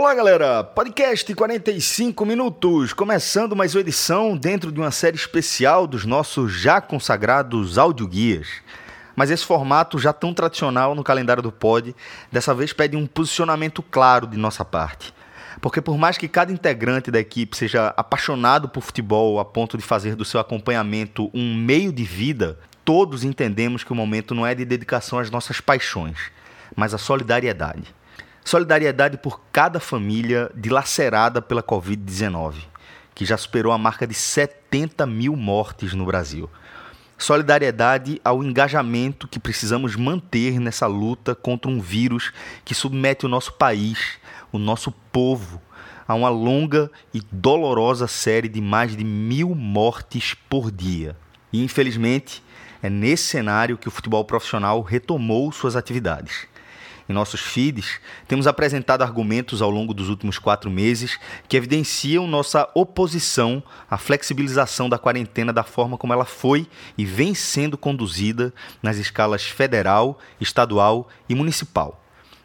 Olá, galera! Podcast 45 minutos, começando mais uma edição dentro de uma série especial dos nossos já consagrados audioguias. Mas esse formato já tão tradicional no calendário do Pod, dessa vez pede um posicionamento claro de nossa parte. Porque por mais que cada integrante da equipe seja apaixonado por futebol a ponto de fazer do seu acompanhamento um meio de vida, todos entendemos que o momento não é de dedicação às nossas paixões, mas à solidariedade. Solidariedade por cada família dilacerada pela Covid-19, que já superou a marca de 70 mil mortes no Brasil. Solidariedade ao engajamento que precisamos manter nessa luta contra um vírus que submete o nosso país, o nosso povo, a uma longa e dolorosa série de mais de mil mortes por dia. E infelizmente, é nesse cenário que o futebol profissional retomou suas atividades em nossos feeds, temos apresentado argumentos ao longo dos últimos quatro meses que evidenciam nossa oposição à flexibilização da quarentena da forma como ela foi e vem sendo conduzida nas escalas federal, estadual e municipal.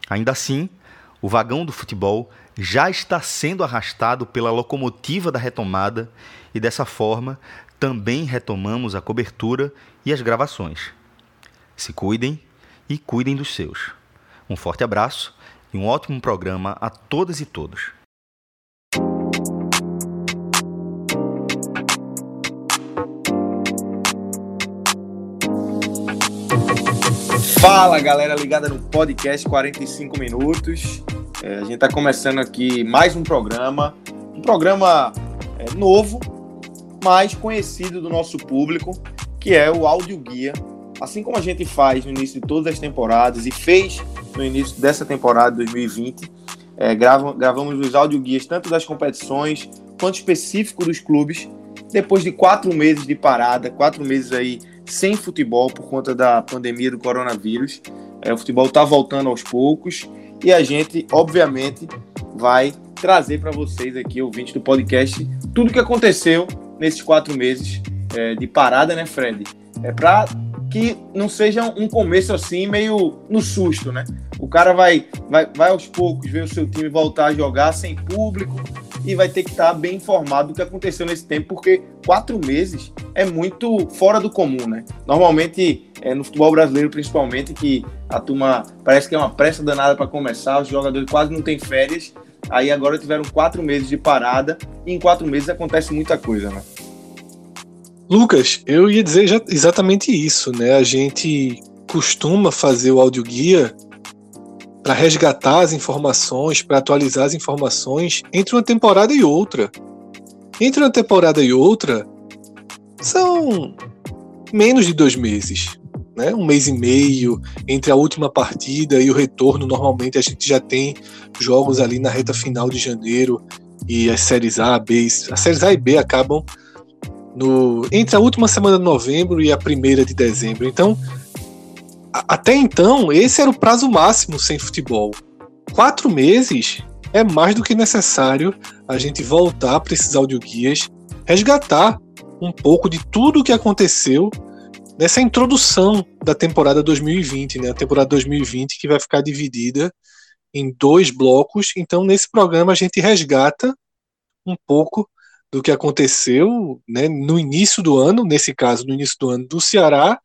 Ainda assim, o vagão do futebol já está sendo arrastado pela locomotiva da retomada e dessa forma também retomamos a cobertura e as gravações. Se cuidem e cuidem dos seus. Um forte abraço e um ótimo programa a todas e todos. Fala galera ligada no podcast 45 minutos. É, a gente está começando aqui mais um programa, um programa é, novo, mais conhecido do nosso público, que é o Áudio Guia. Assim como a gente faz no início de todas as temporadas e fez no início dessa temporada 2020. É, gravam, gravamos os audioguias tanto das competições quanto específico dos clubes. Depois de quatro meses de parada, quatro meses aí sem futebol por conta da pandemia do coronavírus, é, o futebol está voltando aos poucos e a gente, obviamente, vai trazer para vocês aqui, ouvintes do podcast, tudo que aconteceu nesses quatro meses é, de parada, né, Fred? É para que não seja um começo assim meio no susto, né? O cara vai, vai, vai aos poucos ver o seu time voltar a jogar sem público e vai ter que estar bem informado do que aconteceu nesse tempo, porque quatro meses é muito fora do comum, né? Normalmente, é, no futebol brasileiro principalmente, que a turma parece que é uma pressa danada para começar, os jogadores quase não têm férias, aí agora tiveram quatro meses de parada e em quatro meses acontece muita coisa, né? Lucas, eu ia dizer exatamente isso, né? A gente costuma fazer o audioguia para resgatar as informações, para atualizar as informações entre uma temporada e outra. Entre uma temporada e outra são menos de dois meses, né? Um mês e meio entre a última partida e o retorno. Normalmente a gente já tem jogos ali na reta final de janeiro e as séries A, B, as séries A e B acabam no, entre a última semana de novembro e a primeira de dezembro. Então, a, até então, esse era o prazo máximo sem futebol. Quatro meses é mais do que necessário a gente voltar para esses audioguias, resgatar um pouco de tudo o que aconteceu nessa introdução da temporada 2020, né? A temporada 2020 que vai ficar dividida em dois blocos. Então, nesse programa a gente resgata um pouco do que aconteceu né, no início do ano, nesse caso, no início do ano do Ceará,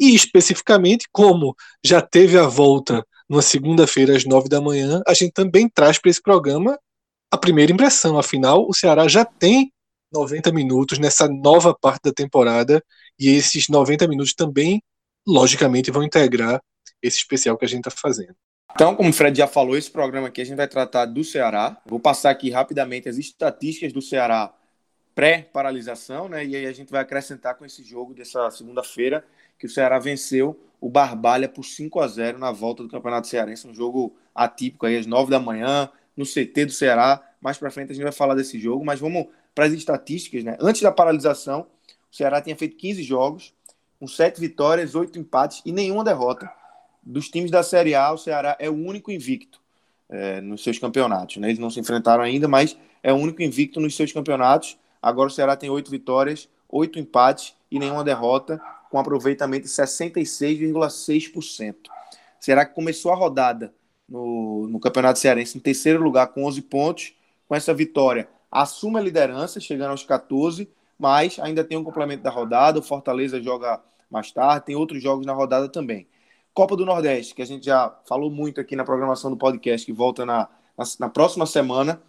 e especificamente, como já teve a volta numa segunda-feira às nove da manhã, a gente também traz para esse programa a primeira impressão. Afinal, o Ceará já tem 90 minutos nessa nova parte da temporada, e esses 90 minutos também, logicamente, vão integrar esse especial que a gente está fazendo. Então, como o Fred já falou, esse programa aqui a gente vai tratar do Ceará. Vou passar aqui rapidamente as estatísticas do Ceará pré-paralisação, né? E aí a gente vai acrescentar com esse jogo dessa segunda-feira que o Ceará venceu o Barbalha por 5 a 0 na volta do Campeonato Cearense, um jogo atípico aí às 9 da manhã, no CT do Ceará. Mais para frente a gente vai falar desse jogo, mas vamos para as estatísticas, né? Antes da paralisação, o Ceará tinha feito 15 jogos, com 7 vitórias, 8 empates e nenhuma derrota. Dos times da Série A, o Ceará é o único invicto é, nos seus campeonatos. Né? Eles não se enfrentaram ainda, mas é o único invicto nos seus campeonatos. Agora o Ceará tem oito vitórias, oito empates e nenhuma derrota, com aproveitamento de 66,6%. Será que começou a rodada no, no Campeonato Cearense, em terceiro lugar com 11 pontos. Com essa vitória, assume a liderança, chegando aos 14, mas ainda tem um complemento da rodada. O Fortaleza joga mais tarde, tem outros jogos na rodada também. Copa do Nordeste, que a gente já falou muito aqui na programação do podcast, que volta na, na, na próxima semana.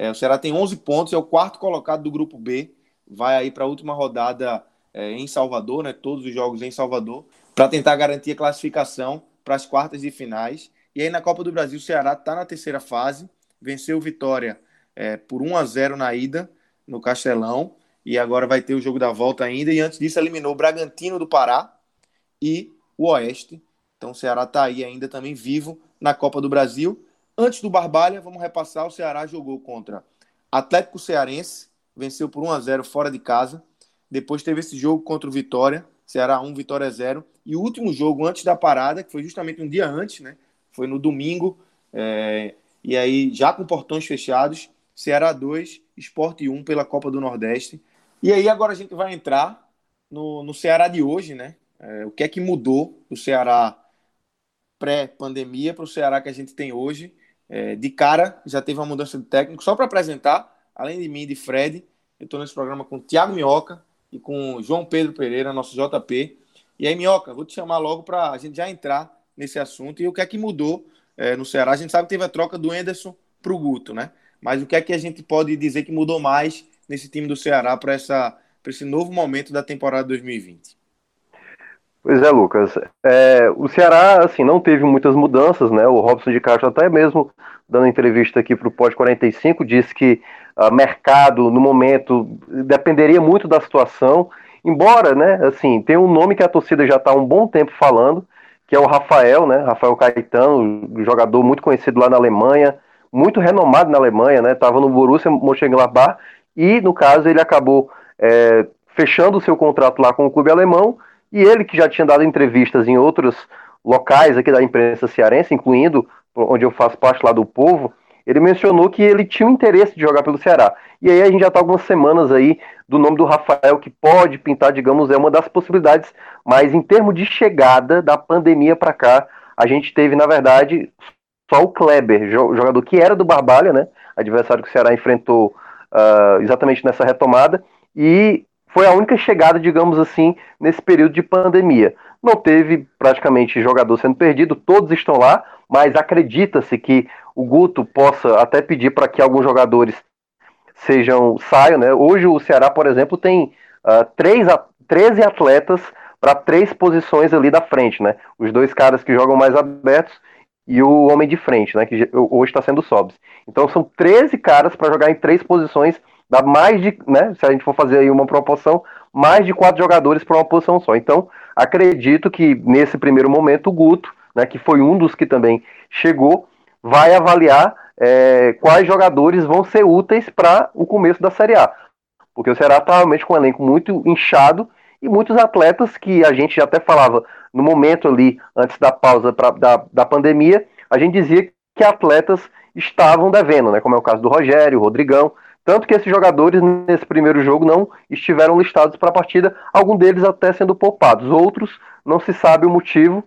É, o Ceará tem 11 pontos, é o quarto colocado do grupo B. Vai aí para a última rodada é, em Salvador, né? Todos os jogos em Salvador, para tentar garantir a classificação para as quartas de finais. E aí na Copa do Brasil, o Ceará está na terceira fase, venceu Vitória é, por 1 a 0 na ida no Castelão e agora vai ter o jogo da volta ainda. E antes disso, eliminou o Bragantino do Pará e o Oeste. Então o Ceará está aí ainda também vivo na Copa do Brasil. Antes do Barbalha, vamos repassar: o Ceará jogou contra Atlético Cearense, venceu por 1 a 0 fora de casa. Depois teve esse jogo contra o Vitória, Ceará 1, Vitória 0. E o último jogo antes da parada, que foi justamente um dia antes, né? Foi no domingo. É... E aí, já com portões fechados, Ceará 2, Esporte 1 pela Copa do Nordeste. E aí agora a gente vai entrar no, no Ceará de hoje, né? É, o que é que mudou do Ceará pré-pandemia para o Ceará que a gente tem hoje? É, de cara, já teve uma mudança de técnico. Só para apresentar, além de mim e de Fred, eu estou nesse programa com o Thiago Minhoca e com o João Pedro Pereira, nosso JP. E aí, Minhoca, vou te chamar logo para a gente já entrar nesse assunto. E o que é que mudou é, no Ceará? A gente sabe que teve a troca do Enderson para o Guto, né? Mas o que é que a gente pode dizer que mudou mais nesse time do Ceará para esse novo momento da temporada 2020? Pois é, Lucas. É, o Ceará, assim, não teve muitas mudanças, né? O Robson de Castro até mesmo dando entrevista aqui para o Pod 45 disse que o uh, mercado no momento dependeria muito da situação. Embora, né? Assim, tem um nome que a torcida já está há um bom tempo falando, que é o Rafael, né? Rafael Caetano, jogador muito conhecido lá na Alemanha, muito renomado na Alemanha, né? Estava no Borussia Mönchengladbach e, no caso, ele acabou é, fechando o seu contrato lá com o clube alemão e ele que já tinha dado entrevistas em outros locais aqui da imprensa cearense, incluindo onde eu faço parte lá do Povo, ele mencionou que ele tinha um interesse de jogar pelo Ceará. E aí a gente já está algumas semanas aí do nome do Rafael, que pode pintar, digamos, é uma das possibilidades, mas em termos de chegada da pandemia para cá, a gente teve, na verdade, só o Kleber, jogador que era do Barbalha, né? Adversário que o Ceará enfrentou uh, exatamente nessa retomada, e foi a única chegada, digamos assim, nesse período de pandemia. Não teve praticamente jogador sendo perdido, todos estão lá, mas acredita-se que o Guto possa até pedir para que alguns jogadores sejam saiam, né? Hoje o Ceará, por exemplo, tem uh, três, 13 atletas para três posições ali da frente, né? Os dois caras que jogam mais abertos e o homem de frente, né? Que hoje está sendo Sobs. Então são 13 caras para jogar em três posições, dá mais de, né? Se a gente for fazer aí uma proporção, mais de quatro jogadores para uma posição só. Então acredito que nesse primeiro momento o Guto, né? Que foi um dos que também chegou, vai avaliar é, quais jogadores vão ser úteis para o começo da Série A. Porque o Ceará está realmente com um elenco muito inchado e muitos atletas que a gente até falava no momento ali, antes da pausa pra, da, da pandemia, a gente dizia que atletas estavam devendo, né? Como é o caso do Rogério, Rodrigão. Tanto que esses jogadores nesse primeiro jogo não estiveram listados para a partida, alguns deles até sendo poupados. Outros não se sabe o motivo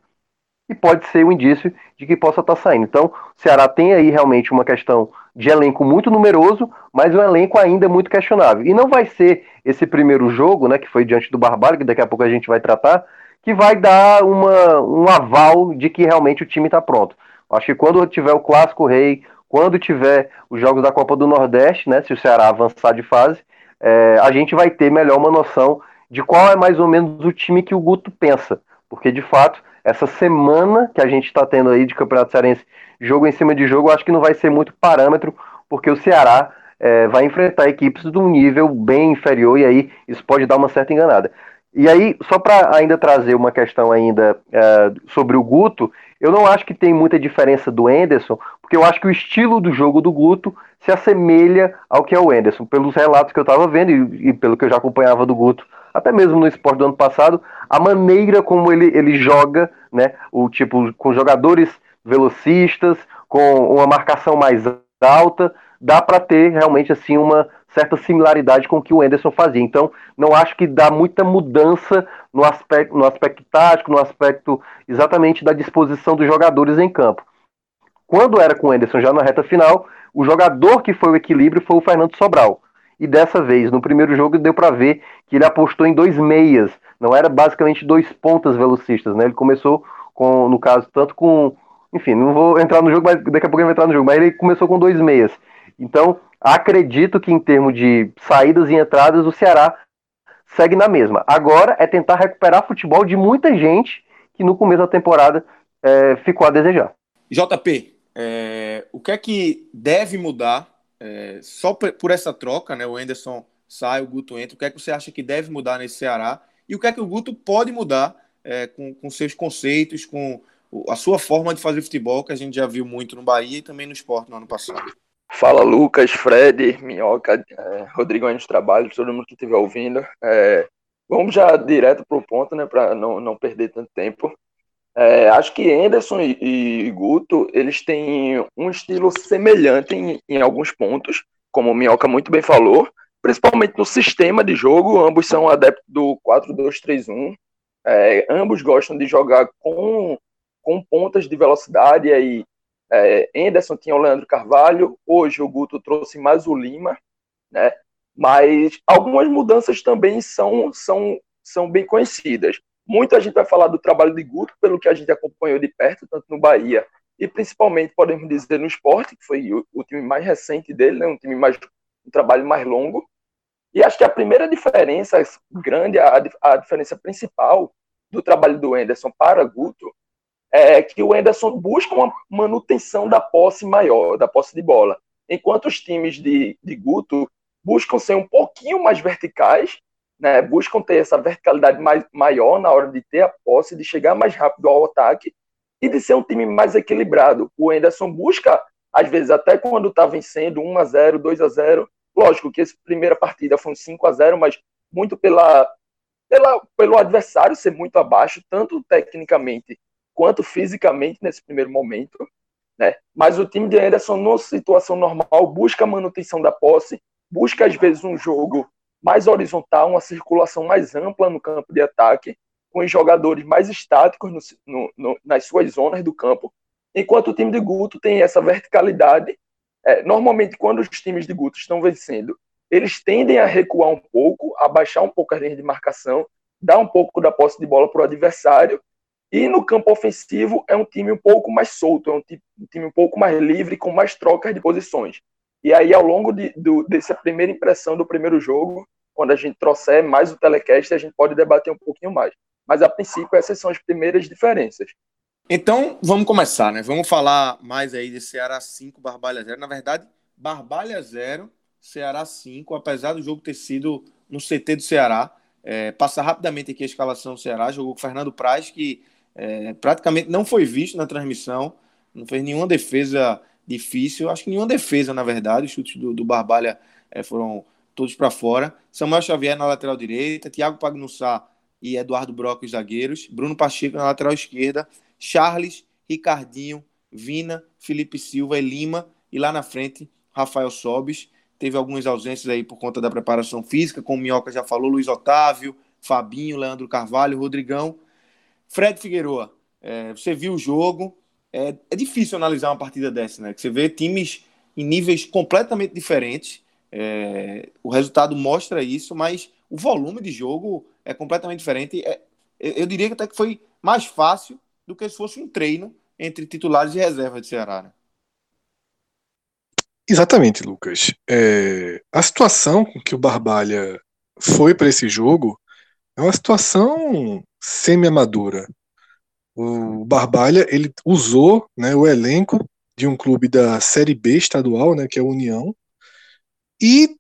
e pode ser um indício de que possa estar tá saindo. Então, o Ceará tem aí realmente uma questão de elenco muito numeroso, mas um elenco ainda muito questionável. E não vai ser esse primeiro jogo, né, que foi diante do Barbalho, que daqui a pouco a gente vai tratar, que vai dar uma, um aval de que realmente o time está pronto. Acho que quando tiver o Clássico Rei, quando tiver os jogos da Copa do Nordeste, né, se o Ceará avançar de fase, é, a gente vai ter melhor uma noção de qual é mais ou menos o time que o Guto pensa. Porque, de fato, essa semana que a gente está tendo aí de Campeonato Cearense, jogo em cima de jogo, acho que não vai ser muito parâmetro, porque o Ceará é, vai enfrentar equipes de um nível bem inferior e aí isso pode dar uma certa enganada. E aí, só para ainda trazer uma questão ainda é, sobre o Guto, eu não acho que tem muita diferença do Enderson, eu acho que o estilo do jogo do Guto se assemelha ao que é o Enderson. Pelos relatos que eu estava vendo e, e, pelo que eu já acompanhava do Guto, até mesmo no esporte do ano passado, a maneira como ele, ele joga, né, o tipo com jogadores velocistas, com uma marcação mais alta, dá para ter realmente assim uma certa similaridade com o que o Anderson fazia. Então, não acho que dá muita mudança no aspecto, no aspecto tático, no aspecto exatamente da disposição dos jogadores em campo. Quando era com o Anderson já na reta final, o jogador que foi o equilíbrio foi o Fernando Sobral. E dessa vez, no primeiro jogo, deu para ver que ele apostou em dois meias, não era basicamente dois pontas velocistas, né? Ele começou com, no caso, tanto com. Enfim, não vou entrar no jogo, mas daqui a pouco ele vai entrar no jogo, mas ele começou com dois meias. Então, acredito que em termos de saídas e entradas, o Ceará segue na mesma. Agora é tentar recuperar futebol de muita gente que no começo da temporada é, ficou a desejar. JP, é, o que é que deve mudar é, só por essa troca, né? O Anderson sai, o Guto entra. O que é que você acha que deve mudar nesse Ceará? E o que é que o Guto pode mudar é, com, com seus conceitos, com a sua forma de fazer futebol, que a gente já viu muito no Bahia e também no esporte no ano passado? Fala Lucas, Fred, Minhoca, é, Rodrigo nos trabalhos, todo mundo que estiver ouvindo. É, vamos já direto para o ponto, né, para não, não perder tanto tempo. É, acho que Anderson e, e, Guto, eles têm um estilo semelhante em, em alguns pontos, como o Minhoca muito bem falou, principalmente no sistema de jogo, ambos são adeptos do 4-2-3-1, é, ambos gostam de jogar com, com pontas de velocidade, e aí é, Anderson tinha o Leandro Carvalho, hoje o Guto trouxe mais o Lima, né? Mas algumas mudanças também são, são, são bem conhecidas. Muita gente vai falar do trabalho de Guto, pelo que a gente acompanhou de perto, tanto no Bahia e principalmente, podemos dizer, no esporte, que foi o, time mais recente dele, né? um time mais um trabalho mais longo. E acho que a primeira diferença grande, a, a diferença principal do trabalho do Anderson para Guto é que o Anderson busca uma manutenção da posse maior, da posse de bola, enquanto os times de, de Guto buscam ser um pouquinho mais verticais, né, buscam ter essa verticalidade mais, maior na hora de ter a posse, de chegar mais rápido ao ataque e de ser um time mais equilibrado. O Anderson busca, às vezes, até quando está vencendo 1 a 0 2 a 0 lógico que essa primeira partida foi um 5 a 0 mas muito pela, pela, pelo adversário ser muito abaixo, tanto tecnicamente quanto fisicamente nesse primeiro momento. Né? Mas o time de Anderson, numa situação normal, busca a manutenção da posse, busca às vezes um jogo mais horizontal, uma circulação mais ampla no campo de ataque, com os jogadores mais estáticos no, no, no, nas suas zonas do campo, enquanto o time de Guto tem essa verticalidade. É, normalmente, quando os times de Guto estão vencendo, eles tendem a recuar um pouco, a baixar um pouco a linha de marcação, dar um pouco da posse de bola para o adversário e no campo ofensivo é um time um pouco mais solto, é um time, um, pouco mais livre, com mais trocas de posições. E aí, ao longo de, do, dessa primeira impressão do primeiro jogo, quando a gente trouxer mais o telecast, a gente pode debater um pouquinho mais. Mas, a princípio, essas são as primeiras diferenças. Então, vamos começar, né? Vamos falar mais aí de Ceará 5, Barbalha 0. Na verdade, Barbalha 0, Ceará 5, apesar do jogo ter sido no CT do Ceará. É, rapidamente aqui a escalação do Ceará, jogou com Fernando Praz, que é, praticamente não foi visto na transmissão, não fez nenhuma defesa difícil, acho que nenhuma defesa, na verdade, os chutes do, do Barbalha é, foram todos para fora. Samuel Xavier na lateral direita, Thiago Pagnussá e Eduardo Broco, os zagueiros, Bruno Pacheco na lateral esquerda, Charles, Ricardinho, Vina, Felipe Silva e Lima, e lá na frente, Rafael Sobis. Teve algumas ausências aí por conta da preparação física, como o Minhoca já falou, Luiz Otávio, Fabinho, Leandro Carvalho, Rodrigão Fred Figueroa, é, você viu o jogo. É, é, difícil analisar uma partida dessa, né? Que você vê times em níveis completamente diferentes. É, o resultado mostra isso, mas o volume de jogo é completamente diferente. É, eu diria que até que foi mais fácil do que se fosse um treino entre titulares e reserva de Ceará. Né? Exatamente, Lucas. É, a situação com que o Barbalha foi para esse jogo é uma situação semi-amadora. O Barbalha ele usou né, o elenco de um clube da Série B estadual, né, que é a União, e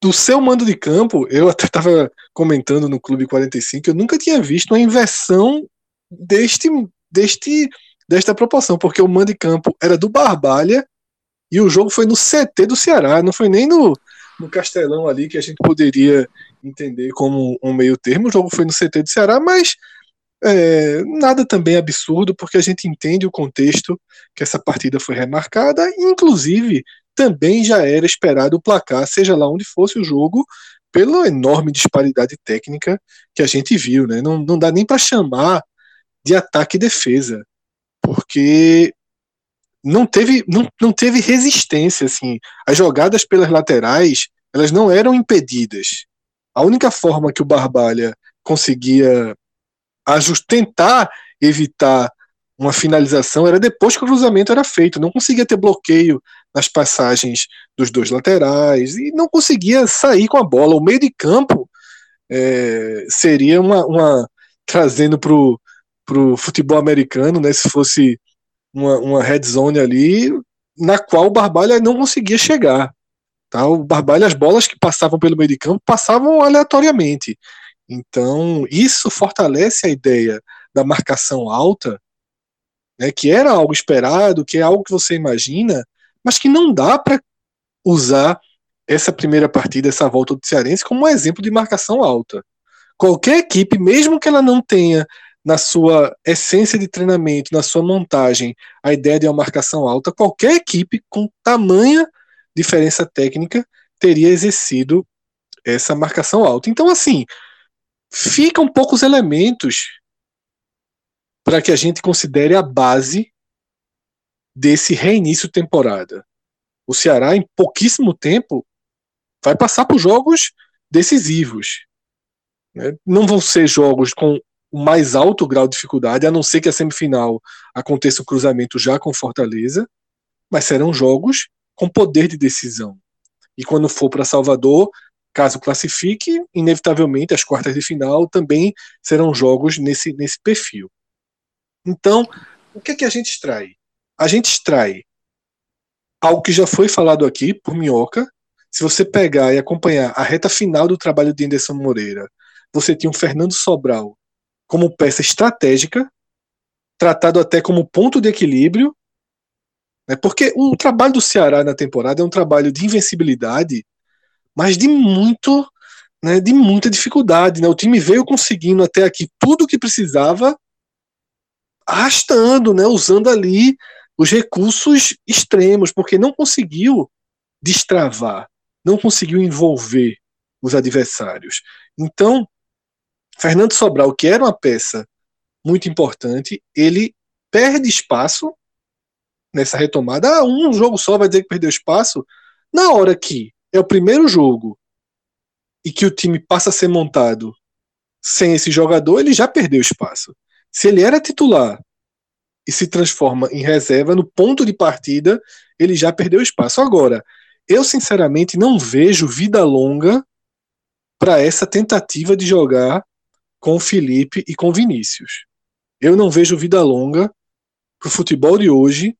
do seu mando de campo, eu até estava comentando no Clube 45, eu nunca tinha visto uma inversão deste, deste, desta proporção, porque o mando de campo era do Barbalha e o jogo foi no CT do Ceará, não foi nem no, no Castelão ali que a gente poderia entender como um meio termo. O jogo foi no CT do Ceará, mas é, nada também absurdo, porque a gente entende o contexto que essa partida foi remarcada, inclusive também já era esperado o placar, seja lá onde fosse o jogo, pela enorme disparidade técnica que a gente viu. Né? Não, não dá nem para chamar de ataque e defesa, porque não teve, não, não teve resistência, assim. As jogadas pelas laterais, elas não eram impedidas. A única forma que o Barbalha conseguia tentar evitar uma finalização era depois que o cruzamento era feito. Não conseguia ter bloqueio nas passagens dos dois laterais e não conseguia sair com a bola. O meio de campo é, seria uma, uma trazendo para o futebol americano, né, se fosse uma, uma red zone ali, na qual o Barbalha não conseguia chegar. Tá? O Barbalha, as bolas que passavam pelo meio de campo passavam aleatoriamente. Então, isso fortalece a ideia da marcação alta, né, que era algo esperado, que é algo que você imagina, mas que não dá para usar essa primeira partida, essa volta do Cearense, como um exemplo de marcação alta. Qualquer equipe, mesmo que ela não tenha na sua essência de treinamento, na sua montagem, a ideia de uma marcação alta, qualquer equipe com tamanha diferença técnica teria exercido essa marcação alta. Então, assim, ficam poucos elementos para que a gente considere a base desse reinício temporada. O Ceará, em pouquíssimo tempo, vai passar por jogos decisivos. Né? Não vão ser jogos com o mais alto grau de dificuldade, a não ser que a semifinal aconteça o cruzamento já com Fortaleza, mas serão jogos com poder de decisão. E quando for para Salvador, caso classifique, inevitavelmente as quartas de final também serão jogos nesse, nesse perfil. Então, o que, é que a gente extrai? A gente extrai algo que já foi falado aqui por Minhoca. Se você pegar e acompanhar a reta final do trabalho de Anderson Moreira, você tinha um Fernando Sobral como peça estratégica, tratado até como ponto de equilíbrio, né? porque o trabalho do Ceará na temporada é um trabalho de invencibilidade, mas de muito, né, de muita dificuldade. Né? O time veio conseguindo até aqui tudo o que precisava, arrastando, né, usando ali os recursos extremos, porque não conseguiu destravar, não conseguiu envolver os adversários. Então, Fernando Sobral, que era uma peça muito importante, ele perde espaço nessa retomada. Ah, um jogo só vai dizer que perdeu espaço. Na hora que é o primeiro jogo e que o time passa a ser montado sem esse jogador, ele já perdeu espaço. Se ele era titular e se transforma em reserva no ponto de partida, ele já perdeu espaço. Agora, eu sinceramente não vejo vida longa para essa tentativa de jogar com Felipe e com Vinícius. Eu não vejo vida longa para o futebol de hoje,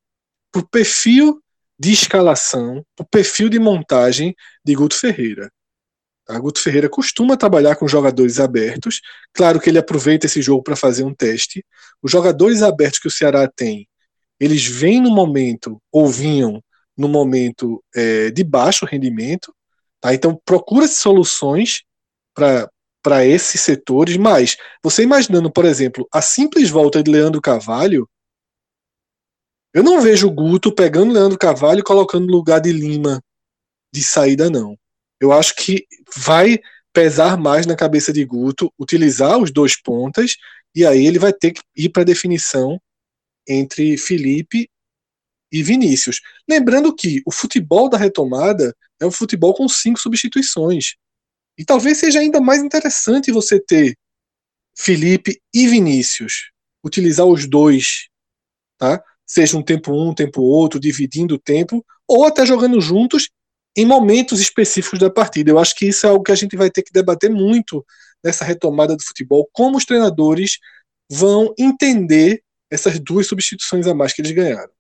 para o perfil de escalação, o perfil de montagem de Guto Ferreira. Guto Ferreira costuma trabalhar com jogadores abertos. Claro que ele aproveita esse jogo para fazer um teste. Os jogadores abertos que o Ceará tem, eles vêm no momento, ou vinham no momento é, de baixo rendimento. Tá? Então procura soluções para para esses setores, mas você imaginando, por exemplo, a simples volta de Leandro Carvalho, eu não vejo o Guto pegando Leandro Carvalho e colocando no lugar de Lima de saída, não. Eu acho que vai pesar mais na cabeça de Guto utilizar os dois pontas e aí ele vai ter que ir para a definição entre Felipe e Vinícius. Lembrando que o futebol da retomada é um futebol com cinco substituições. E talvez seja ainda mais interessante você ter Felipe e Vinícius, utilizar os dois, tá? Seja um tempo um, um tempo outro, dividindo o tempo, ou até jogando juntos em momentos específicos da partida. Eu acho que isso é algo que a gente vai ter que debater muito nessa retomada do futebol, como os treinadores vão entender essas duas substituições a mais que eles ganharam.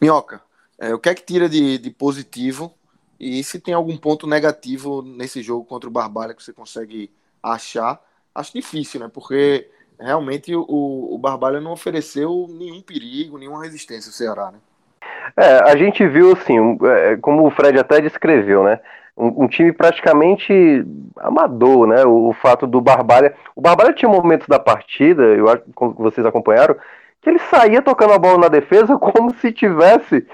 Minhoca, é, o que é que tira de, de positivo e se tem algum ponto negativo nesse jogo contra o Barbalha que você consegue achar, acho difícil, né? Porque realmente o, o Barbalha não ofereceu nenhum perigo, nenhuma resistência ao Ceará, né? É, a gente viu assim, é, como o Fred até descreveu, né? Um, um, time praticamente amador, né? O, o, fato do Barbalha. O Barbalha tinha momentos da partida, eu acho que vocês acompanharam, que ele saía tocando a bola na defesa como se tivesse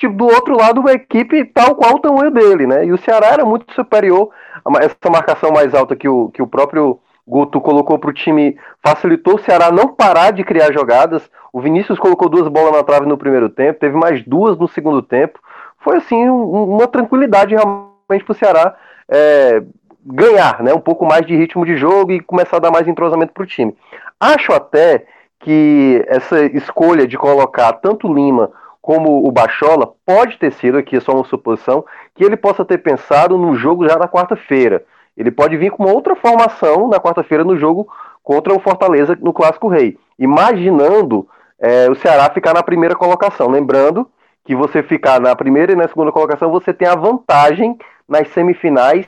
tipo, do outro lado uma equipe tal qual o tamanho dele, né? E o Ceará era muito superior a essa marcação mais alta que o, que o próprio Guto colocou para o time, facilitou o Ceará não parar de criar jogadas. O Vinícius colocou duas bolas na trave no primeiro tempo, teve mais duas no segundo tempo. Foi assim um, uma tranquilidade realmente para o Ceará é, ganhar, né? Um pouco mais de ritmo de jogo e começar a dar mais entrosamento para o time. Acho até que essa escolha de colocar tanto Lima como o Bachola pode ter sido, aqui é só uma suposição, que ele possa ter pensado no jogo já na quarta-feira. Ele pode vir com uma outra formação na quarta-feira no jogo contra o Fortaleza no Clássico Rei, imaginando é, o Ceará ficar na primeira colocação. Lembrando que você ficar na primeira e na segunda colocação, você tem a vantagem nas semifinais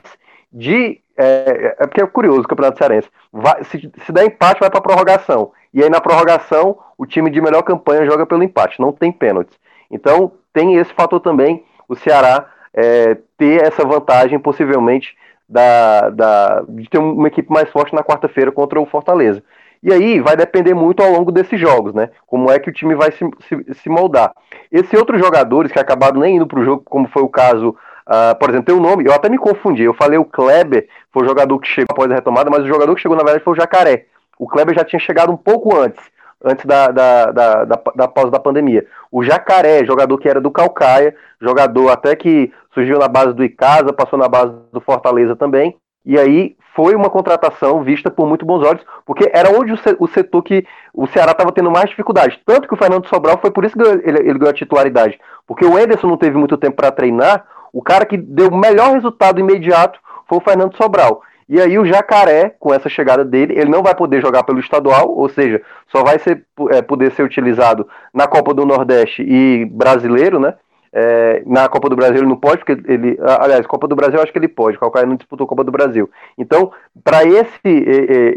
de. É, é porque é curioso o Campeonato Cearense. Vai, se, se der empate, vai para prorrogação. E aí na prorrogação, o time de melhor campanha joga pelo empate, não tem pênaltis. Então tem esse fator também, o Ceará é, ter essa vantagem, possivelmente, da, da, de ter uma equipe mais forte na quarta-feira contra o Fortaleza. E aí vai depender muito ao longo desses jogos, né? Como é que o time vai se, se, se moldar. Esses outros jogadores que acabaram nem indo para o jogo, como foi o caso, uh, por exemplo, tem um nome, eu até me confundi. Eu falei o Kleber, foi o jogador que chegou após a retomada, mas o jogador que chegou, na verdade, foi o Jacaré. O Kleber já tinha chegado um pouco antes, antes da, da, da, da, da pausa da pandemia. O Jacaré, jogador que era do Calcaia, jogador até que surgiu na base do Icasa, passou na base do Fortaleza também. E aí foi uma contratação vista por muito bons olhos, porque era onde o setor que o Ceará estava tendo mais dificuldade. Tanto que o Fernando Sobral foi por isso que ele, ele ganhou a titularidade. Porque o Enderson não teve muito tempo para treinar, o cara que deu o melhor resultado imediato foi o Fernando Sobral. E aí o Jacaré, com essa chegada dele, ele não vai poder jogar pelo estadual, ou seja, só vai ser, é, poder ser utilizado na Copa do Nordeste e brasileiro, né? É, na Copa do Brasil ele não pode, porque ele. Aliás, Copa do Brasil eu acho que ele pode, o Calcaia não disputou a Copa do Brasil. Então, para esse,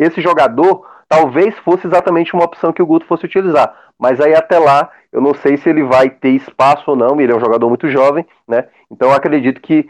esse jogador, talvez fosse exatamente uma opção que o Guto fosse utilizar. Mas aí até lá, eu não sei se ele vai ter espaço ou não, ele é um jogador muito jovem, né? Então eu acredito que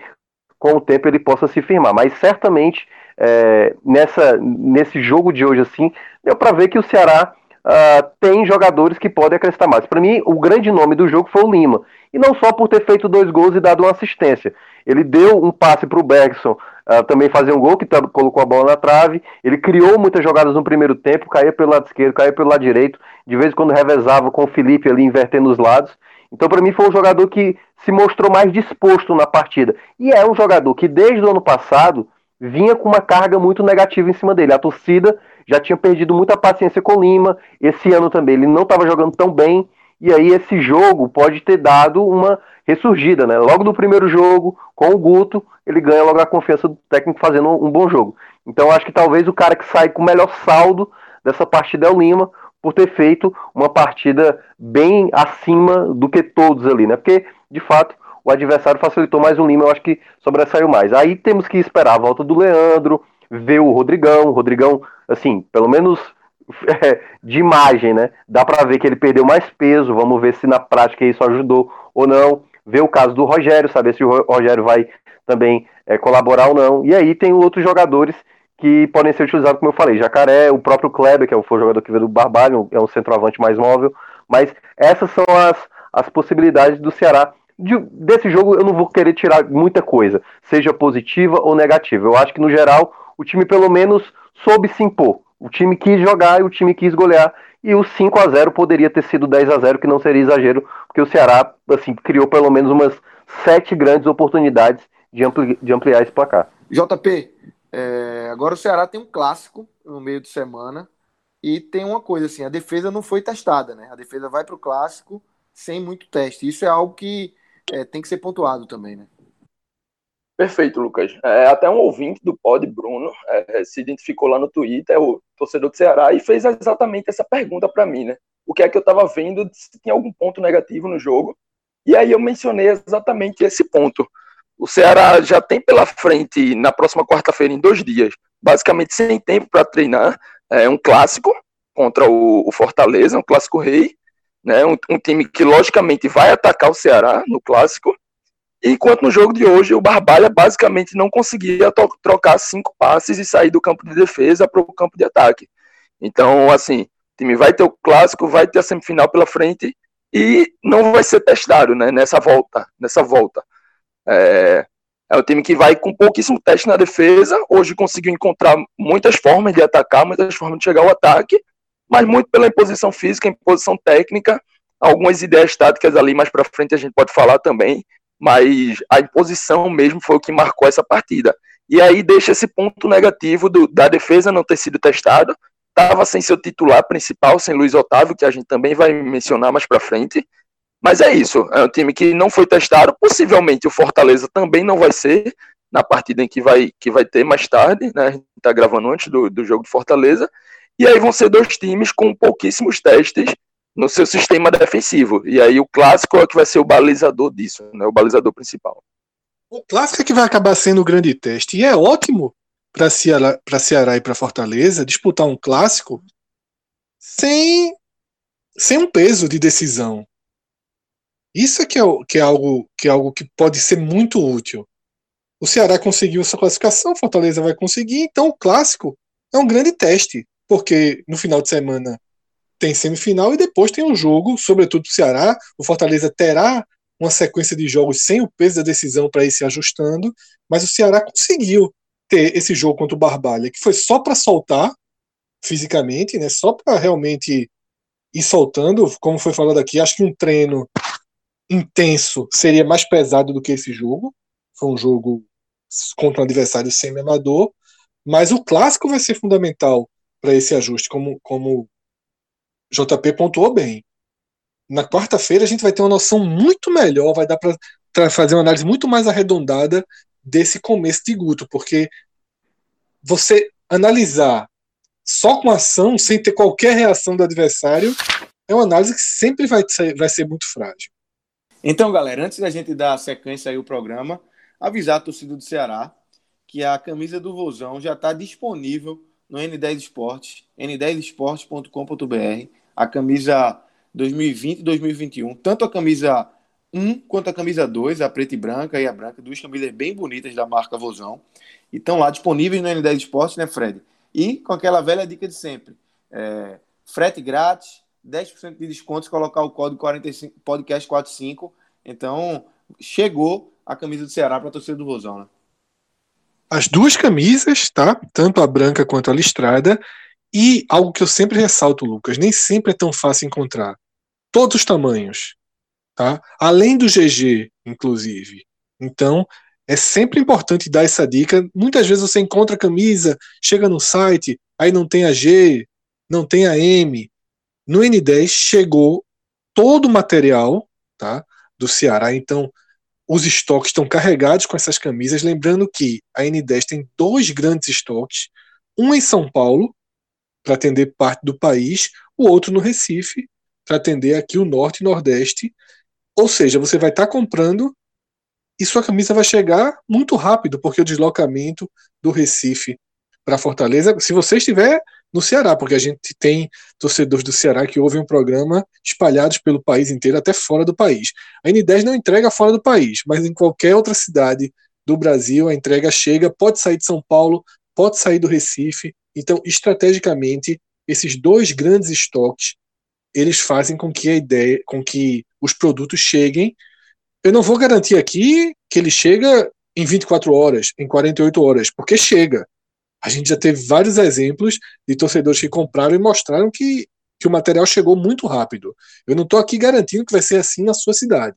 com o tempo ele possa se firmar. Mas certamente, é, nessa, nesse jogo de hoje, assim, deu para ver que o Ceará uh, tem jogadores que podem acrescentar mais. Para mim, o grande nome do jogo foi o Lima. E não só por ter feito dois gols e dado uma assistência. Ele deu um passe para o Bergson uh, também fazer um gol, que tá, colocou a bola na trave. Ele criou muitas jogadas no primeiro tempo, caía pelo lado esquerdo, caía pelo lado direito. De vez em quando revezava com o Felipe ali invertendo os lados. Então, para mim, foi um jogador que se mostrou mais disposto na partida. E é um jogador que, desde o ano passado, vinha com uma carga muito negativa em cima dele. A torcida já tinha perdido muita paciência com o Lima. Esse ano também ele não estava jogando tão bem. E aí esse jogo pode ter dado uma ressurgida, né? Logo no primeiro jogo, com o Guto, ele ganha logo a confiança do técnico fazendo um bom jogo. Então acho que talvez o cara que sai com o melhor saldo dessa partida é o Lima, por ter feito uma partida bem acima do que todos ali, né? Porque, de fato, o adversário facilitou mais o Lima, eu acho que sobressaiu mais. Aí temos que esperar a volta do Leandro, ver o Rodrigão. O Rodrigão, assim, pelo menos é, de imagem, né? Dá para ver que ele perdeu mais peso. Vamos ver se na prática isso ajudou ou não. Ver o caso do Rogério, saber se o Rogério vai também é, colaborar ou não. E aí tem outros jogadores que podem ser utilizados, como eu falei, Jacaré, o próprio Kleber, que é o jogador que veio do Barbalho, é um centroavante mais móvel. Mas essas são as, as possibilidades do Ceará. De, desse jogo eu não vou querer tirar muita coisa, seja positiva ou negativa. Eu acho que no geral o time pelo menos soube se impor. O time quis jogar e o time quis golear. E o 5 a 0 poderia ter sido 10 a 0 que não seria exagero, porque o Ceará assim, criou pelo menos umas sete grandes oportunidades de, ampli de ampliar esse placar. JP, é, agora o Ceará tem um clássico no meio de semana e tem uma coisa assim, a defesa não foi testada, né? A defesa vai para o clássico sem muito teste. Isso é algo que é, tem que ser pontuado também, né? Perfeito, Lucas. É, até um ouvinte do Pod, Bruno, é, se identificou lá no Twitter, o torcedor do Ceará, e fez exatamente essa pergunta para mim, né? O que é que eu estava vendo, se tinha algum ponto negativo no jogo. E aí eu mencionei exatamente esse ponto. O Ceará já tem pela frente, na próxima quarta-feira, em dois dias, basicamente sem tempo para treinar, é um clássico contra o, o Fortaleza, um clássico rei, né? Um, um time que logicamente vai atacar o Ceará no clássico Enquanto no jogo de hoje o Barbalha basicamente não conseguia trocar cinco passes e sair do campo de defesa para o campo de ataque. Então, assim, o time vai ter o clássico, vai ter a semifinal pela frente e não vai ser testado, né? Nessa volta, nessa volta. É, É um time que vai com pouquíssimo teste na defesa. Hoje conseguiu encontrar muitas formas de atacar, muitas formas de chegar ao ataque, mas muito pela imposição física, imposição técnica, algumas ideias táticas ali mais para frente a gente pode falar também, mas a imposição mesmo foi o que marcou essa partida. E aí deixa esse ponto negativo do, da defesa não ter sido testada. Estava sem seu titular principal, sem Luiz Otávio, que a gente também vai mencionar mais para frente. Mas é isso, é um time que não foi testado, possivelmente o Fortaleza também não vai ser na partida em que vai, que vai ter mais tarde, né? A gente está gravando antes do, do jogo de Fortaleza. E aí vão ser dois times com pouquíssimos testes no seu sistema defensivo. E aí o clássico é que vai ser o balizador disso, né? O balizador principal. O clássico é que vai acabar sendo o grande teste. E é ótimo para Ceará, Ceará e para Fortaleza disputar um clássico sem, sem um peso de decisão. Isso é que é, que é, algo, que é algo que pode ser muito útil. O Ceará conseguiu essa classificação, Fortaleza vai conseguir, então o clássico é um grande teste, porque no final de semana tem semifinal e depois tem um jogo, sobretudo o Ceará. O Fortaleza terá uma sequência de jogos sem o peso da decisão para ir se ajustando, mas o Ceará conseguiu ter esse jogo contra o Barbalha, que foi só para soltar fisicamente, né? Só para realmente ir soltando, como foi falado aqui, acho que um treino intenso seria mais pesado do que esse jogo. Foi um jogo contra um adversário semi-amador, mas o clássico vai ser fundamental para esse ajuste, como, como JP pontuou bem. Na quarta-feira a gente vai ter uma noção muito melhor, vai dar para fazer uma análise muito mais arredondada desse começo de Guto, porque você analisar só com ação, sem ter qualquer reação do adversário, é uma análise que sempre vai ser, vai ser muito frágil. Então, galera, antes da gente dar sequência aí ao programa, avisar a torcida do Ceará que a camisa do Vozão já está disponível no N10 Esportes, n10esportes.com.br, a camisa 2020 e 2021, tanto a camisa 1 quanto a camisa 2, a preta e branca e a branca, duas camisas bem bonitas da marca Vozão. Estão lá disponíveis no N10 Esportes, né, Fred? E com aquela velha dica de sempre: é, frete grátis, 10% de desconto se colocar o código 45, podcast 45. Então, chegou a camisa do Ceará para a torcida do Vozão, né? As duas camisas, tá? Tanto a branca quanto a listrada. E algo que eu sempre ressalto, Lucas, nem sempre é tão fácil encontrar. Todos os tamanhos, tá? Além do GG, inclusive. Então, é sempre importante dar essa dica. Muitas vezes você encontra a camisa, chega no site, aí não tem a G, não tem a M. No N10 chegou todo o material, tá? Do Ceará. Então, os estoques estão carregados com essas camisas. Lembrando que a N10 tem dois grandes estoques, um em São Paulo, para atender parte do país, o outro no Recife, para atender aqui o Norte e Nordeste. Ou seja, você vai estar tá comprando e sua camisa vai chegar muito rápido, porque o deslocamento do Recife para Fortaleza, se você estiver no Ceará, porque a gente tem torcedores do Ceará que ouvem um programa espalhados pelo país inteiro, até fora do país. A N10 não entrega fora do país, mas em qualquer outra cidade do Brasil a entrega chega, pode sair de São Paulo, pode sair do Recife. Então, estrategicamente, esses dois grandes estoques, eles fazem com que a ideia, com que os produtos cheguem. Eu não vou garantir aqui que ele chega em 24 horas, em 48 horas, porque chega. A gente já teve vários exemplos de torcedores que compraram e mostraram que, que o material chegou muito rápido. Eu não estou aqui garantindo que vai ser assim na sua cidade.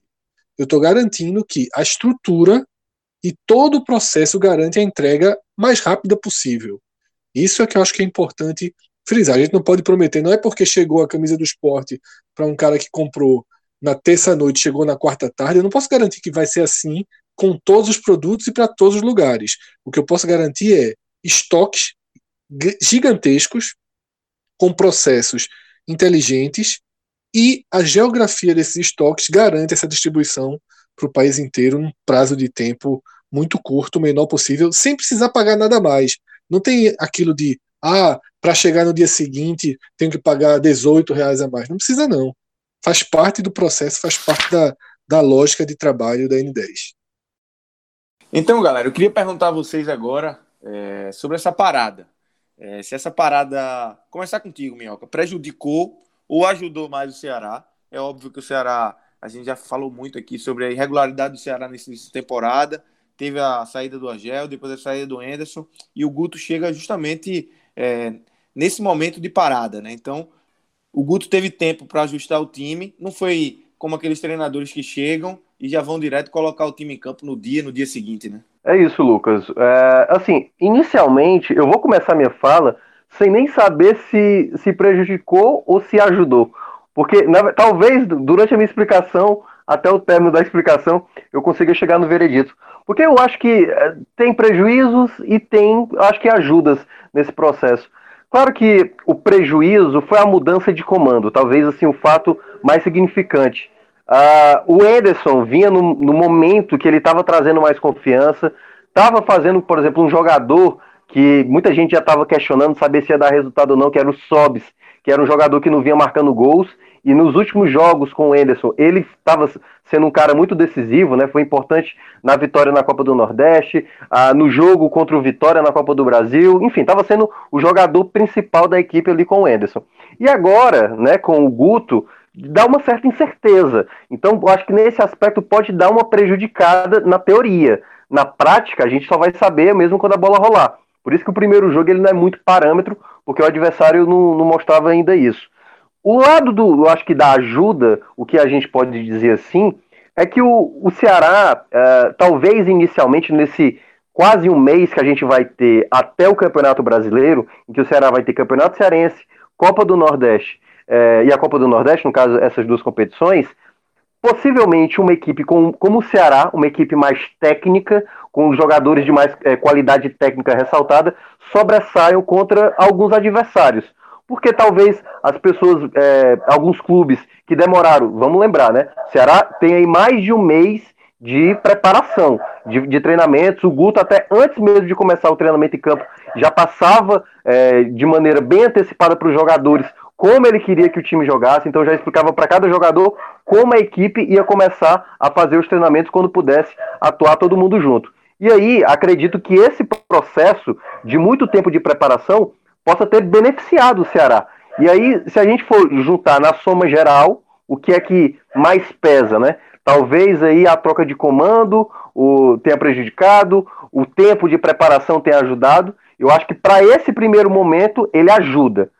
Eu estou garantindo que a estrutura e todo o processo garante a entrega mais rápida possível. Isso é que eu acho que é importante frisar. A gente não pode prometer, não é porque chegou a camisa do esporte para um cara que comprou na terça-noite, chegou na quarta-tarde, eu não posso garantir que vai ser assim com todos os produtos e para todos os lugares. O que eu posso garantir é estoques gigantescos com processos inteligentes e a geografia desses estoques garante essa distribuição para o país inteiro num prazo de tempo muito curto, o menor possível, sem precisar pagar nada mais. Não tem aquilo de, ah, para chegar no dia seguinte tenho que pagar 18 reais a mais. Não precisa não. Faz parte do processo, faz parte da, da lógica de trabalho da N10. Então, galera, eu queria perguntar a vocês agora é, sobre essa parada. É, se essa parada. Começar contigo, Minhoca, prejudicou ou ajudou mais o Ceará? É óbvio que o Ceará, a gente já falou muito aqui sobre a irregularidade do Ceará nessa temporada. teve a saída do Argel, depois a saída do Anderson, e o Guto chega justamente é, nesse momento de parada, né? Então, o Guto teve tempo para ajustar o time, não foi como aqueles treinadores que chegam e já vão direto colocar o time em campo no dia, no dia seguinte, né? É isso, Lucas. É, assim, inicialmente, eu vou começar minha fala sem nem saber se se prejudicou ou se ajudou. Porque na, talvez durante a minha explicação, até o término da explicação, eu consiga chegar no veredito. Porque eu acho que é, tem prejuízos e tem, acho que ajudas nesse processo. Claro que o prejuízo foi a mudança de comando, talvez assim o fato mais significante. Uh, o Ederson vinha no, no momento que ele estava trazendo mais confiança, estava fazendo, por exemplo, um jogador que muita gente já estava questionando saber se ia dar resultado ou não, que era o Sobis, que era um jogador que não vinha marcando gols, e nos últimos jogos com o Enderson, ele estava sendo um cara muito decisivo, né? Foi importante na vitória na Copa do Nordeste, ah, no jogo contra o Vitória na Copa do Brasil, enfim, estava sendo o jogador principal da equipe ali com o Enderson. E agora, né, com o Guto, dá uma certa incerteza. Então, acho que nesse aspecto pode dar uma prejudicada na teoria. Na prática, a gente só vai saber mesmo quando a bola rolar. Por isso que o primeiro jogo ele não é muito parâmetro, porque o adversário não, não mostrava ainda isso. O lado do, eu acho que da ajuda, o que a gente pode dizer assim, é que o, o Ceará, é, talvez inicialmente nesse quase um mês que a gente vai ter até o Campeonato Brasileiro, em que o Ceará vai ter Campeonato Cearense, Copa do Nordeste é, e a Copa do Nordeste, no caso essas duas competições, possivelmente uma equipe com, como o Ceará, uma equipe mais técnica, com jogadores de mais é, qualidade técnica ressaltada, sobressaiam contra alguns adversários porque talvez as pessoas, é, alguns clubes que demoraram, vamos lembrar, né? Ceará tem aí mais de um mês de preparação, de, de treinamentos. O Guto, até antes mesmo de começar o treinamento em campo, já passava é, de maneira bem antecipada para os jogadores como ele queria que o time jogasse, então já explicava para cada jogador como a equipe ia começar a fazer os treinamentos quando pudesse atuar todo mundo junto. E aí, acredito que esse processo de muito tempo de preparação possa ter beneficiado o Ceará. E aí, se a gente for juntar na soma geral, o que é que mais pesa, né? Talvez aí a troca de comando o, tenha prejudicado, o tempo de preparação tenha ajudado. Eu acho que para esse primeiro momento ele ajuda.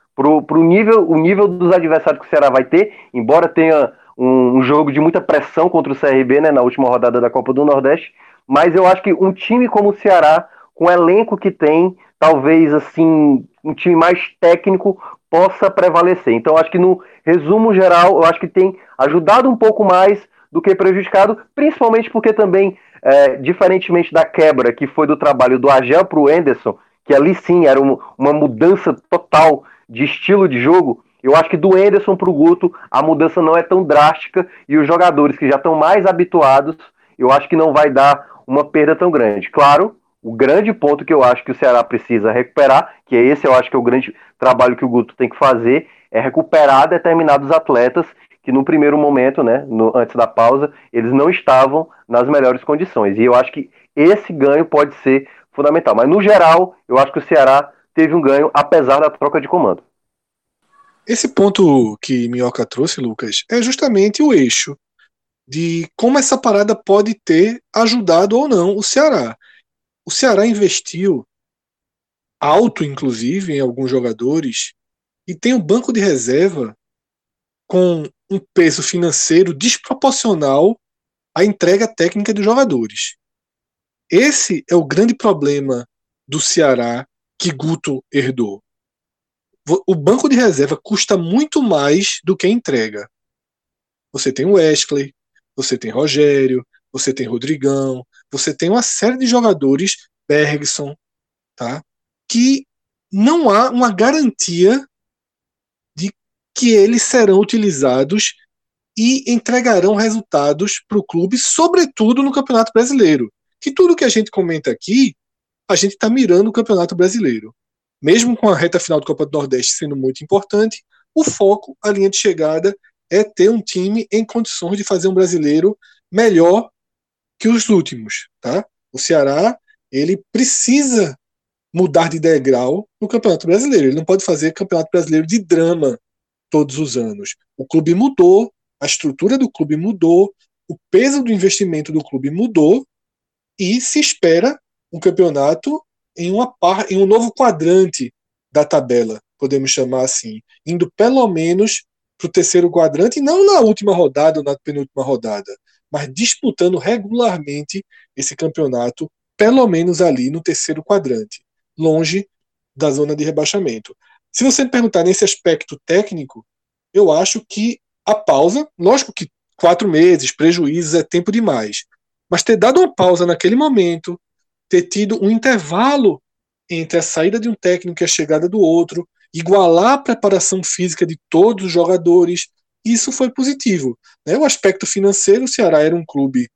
Para o nível, o nível dos adversários que o Ceará vai ter, embora tenha um, um, jogo de muita pressão contra o CRB né, na última rodada da Copa do Nordeste, mas eu acho que um time como o Ceará, com o elenco que tem, talvez assim um time mais técnico possa prevalecer. Então, acho que no resumo geral, eu acho que tem ajudado um pouco mais do que prejudicado, principalmente porque também, é, diferentemente da quebra que foi do trabalho do Agel para o Anderson, que ali sim era um, uma mudança total de estilo de jogo, eu acho que do Anderson para o Guto a mudança não é tão drástica e os jogadores que já estão mais habituados, eu acho que não vai dar uma perda tão grande. Claro, o grande ponto que eu acho que o Ceará precisa recuperar, que é esse eu acho que é o grande trabalho que o Guto tem que fazer, é recuperar determinados atletas que no primeiro momento, né, no, antes da pausa, eles não estavam nas melhores condições. E eu acho que esse ganho pode ser fundamental. Mas no geral, eu acho que o Ceará teve um ganho apesar da troca de comando. Esse ponto que Minhoca trouxe, Lucas, é justamente o eixo de como essa parada pode ter ajudado ou não o Ceará. O Ceará investiu alto, inclusive, em alguns jogadores e tem um banco de reserva com um peso financeiro desproporcional à entrega técnica dos jogadores. Esse é o grande problema do Ceará que Guto herdou. O banco de reserva custa muito mais do que entrega. Você tem o Wesley, você tem Rogério, você tem Rodrigão, você tem uma série de jogadores, Bergson, tá? que não há uma garantia de que eles serão utilizados e entregarão resultados para o clube, sobretudo no Campeonato Brasileiro. Que tudo que a gente comenta aqui, a gente está mirando o Campeonato Brasileiro. Mesmo com a reta final do Copa do Nordeste sendo muito importante, o foco, a linha de chegada, é ter um time em condições de fazer um brasileiro melhor que os últimos, tá? O Ceará, ele precisa mudar de degrau no Campeonato Brasileiro. Ele não pode fazer Campeonato Brasileiro de drama todos os anos. O clube mudou, a estrutura do clube mudou, o peso do investimento do clube mudou e se espera um campeonato em, uma par, em um novo quadrante da tabela, podemos chamar assim, indo pelo menos para o terceiro quadrante, não na última rodada ou na penúltima rodada, mas disputando regularmente esse campeonato, pelo menos ali no terceiro quadrante, longe da zona de rebaixamento. Se você me perguntar nesse aspecto técnico, eu acho que a pausa, lógico que quatro meses, prejuízos é tempo demais, mas ter dado uma pausa naquele momento, ter tido um intervalo entre a saída de um técnico e a chegada do outro, igualar a preparação física de todos os jogadores, isso foi positivo. Né? O aspecto financeiro, o Ceará era um clube